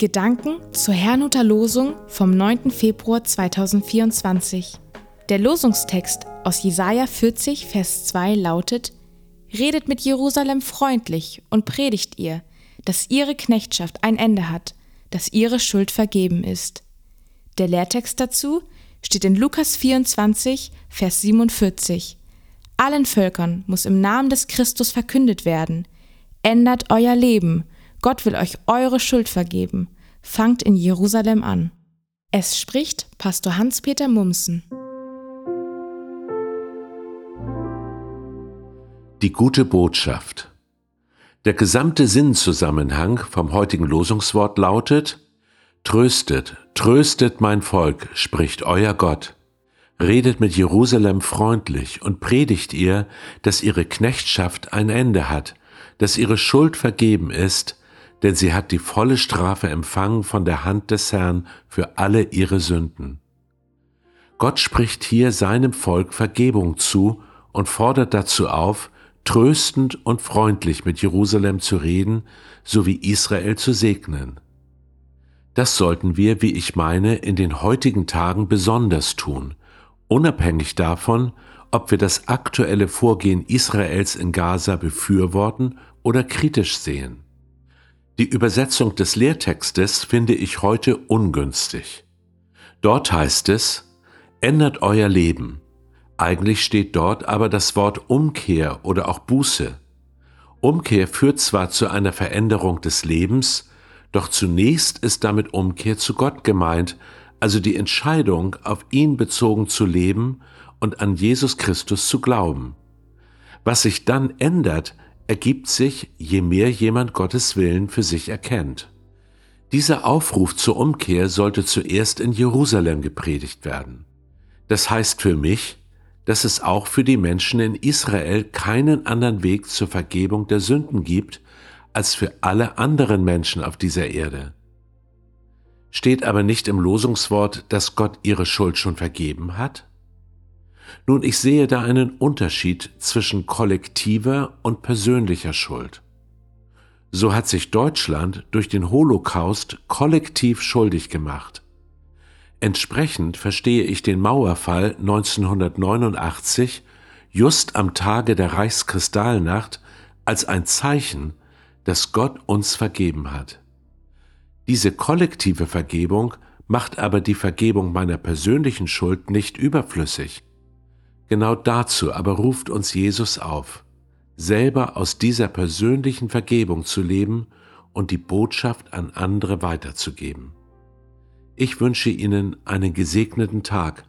Gedanken zur Herrnhuter Losung vom 9. Februar 2024. Der Losungstext aus Jesaja 40, Vers 2 lautet: Redet mit Jerusalem freundlich und predigt ihr, dass ihre Knechtschaft ein Ende hat, dass ihre Schuld vergeben ist. Der Lehrtext dazu steht in Lukas 24, Vers 47. Allen Völkern muss im Namen des Christus verkündet werden. Ändert euer Leben Gott will euch eure Schuld vergeben. Fangt in Jerusalem an. Es spricht Pastor Hans-Peter Mumsen. Die gute Botschaft. Der gesamte Sinnzusammenhang vom heutigen Losungswort lautet, Tröstet, tröstet mein Volk, spricht euer Gott. Redet mit Jerusalem freundlich und predigt ihr, dass ihre Knechtschaft ein Ende hat, dass ihre Schuld vergeben ist, denn sie hat die volle Strafe empfangen von der Hand des Herrn für alle ihre Sünden. Gott spricht hier seinem Volk Vergebung zu und fordert dazu auf, tröstend und freundlich mit Jerusalem zu reden, sowie Israel zu segnen. Das sollten wir, wie ich meine, in den heutigen Tagen besonders tun, unabhängig davon, ob wir das aktuelle Vorgehen Israels in Gaza befürworten oder kritisch sehen. Die Übersetzung des Lehrtextes finde ich heute ungünstig. Dort heißt es, ändert euer Leben. Eigentlich steht dort aber das Wort Umkehr oder auch Buße. Umkehr führt zwar zu einer Veränderung des Lebens, doch zunächst ist damit Umkehr zu Gott gemeint, also die Entscheidung, auf ihn bezogen zu leben und an Jesus Christus zu glauben. Was sich dann ändert, ergibt sich, je mehr jemand Gottes Willen für sich erkennt. Dieser Aufruf zur Umkehr sollte zuerst in Jerusalem gepredigt werden. Das heißt für mich, dass es auch für die Menschen in Israel keinen anderen Weg zur Vergebung der Sünden gibt, als für alle anderen Menschen auf dieser Erde. Steht aber nicht im Losungswort, dass Gott ihre Schuld schon vergeben hat? Nun, ich sehe da einen Unterschied zwischen kollektiver und persönlicher Schuld. So hat sich Deutschland durch den Holocaust kollektiv schuldig gemacht. Entsprechend verstehe ich den Mauerfall 1989 just am Tage der Reichskristallnacht als ein Zeichen, dass Gott uns vergeben hat. Diese kollektive Vergebung macht aber die Vergebung meiner persönlichen Schuld nicht überflüssig. Genau dazu aber ruft uns Jesus auf, selber aus dieser persönlichen Vergebung zu leben und die Botschaft an andere weiterzugeben. Ich wünsche Ihnen einen gesegneten Tag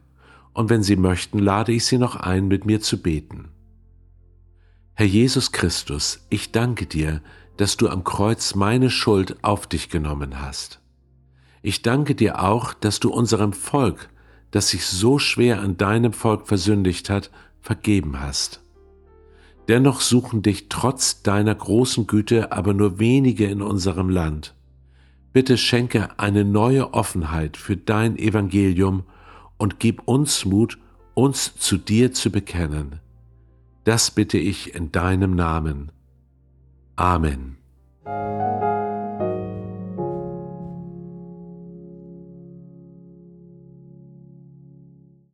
und wenn Sie möchten, lade ich Sie noch ein, mit mir zu beten. Herr Jesus Christus, ich danke dir, dass du am Kreuz meine Schuld auf dich genommen hast. Ich danke dir auch, dass du unserem Volk das sich so schwer an deinem Volk versündigt hat, vergeben hast. Dennoch suchen dich trotz deiner großen Güte aber nur wenige in unserem Land. Bitte schenke eine neue Offenheit für dein Evangelium und gib uns Mut, uns zu dir zu bekennen. Das bitte ich in deinem Namen. Amen.